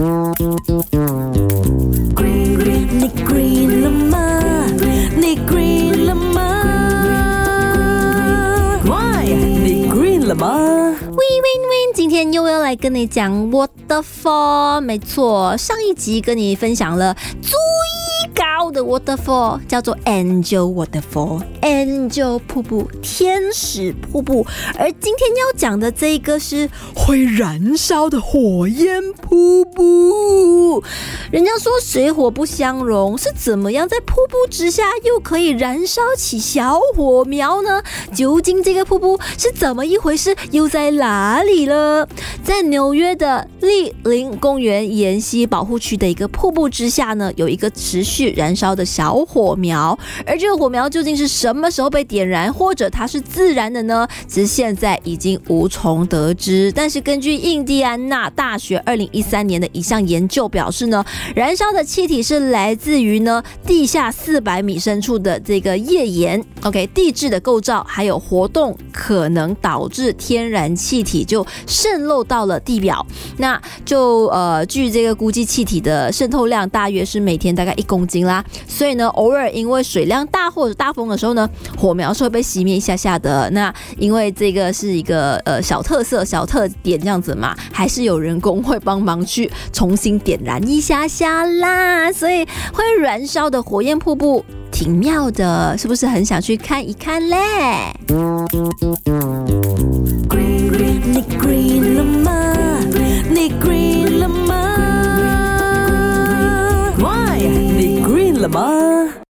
你 green 了吗？你 green 了吗？Why？你 green 了吗？Win Win Win，今天又要来跟你讲 waterfall。没错，上一集跟你分享了最的 waterfall，叫做 Angel Waterfall，Angel 瀑布，天使瀑布。而今天要讲的这个是会燃烧的火焰瀑布。人家说水火不相容，是怎么样在瀑布之下又可以燃烧起小火苗呢？究竟这个瀑布是怎么一回事？又在哪里了？在纽约的栗林公园沿溪保护区的一个瀑布之下呢，有一个持续燃烧的小火苗。而这个火苗究竟是什么时候被点燃，或者它是自燃的呢？其实现在已经无从得知。但是根据印第安纳大学二零一三年的一项研究表示呢，燃烧的气体是来自于呢地下四百米深处的这个页岩，OK，地质的构造还有活动可能导致天然气体就渗漏到了地表。那就呃，据这个估计，气体的渗透量大约是每天大概一公斤啦。所以呢，偶尔因为水量大或者大风的时候呢，火苗是会被熄灭一下下的。那因为这个是一个呃小特色、小特点这样子嘛，还是有人工会帮忙去重新点燃一下下啦。所以会燃烧的火焰瀑布挺妙的，是不是很想去看一看嘞？了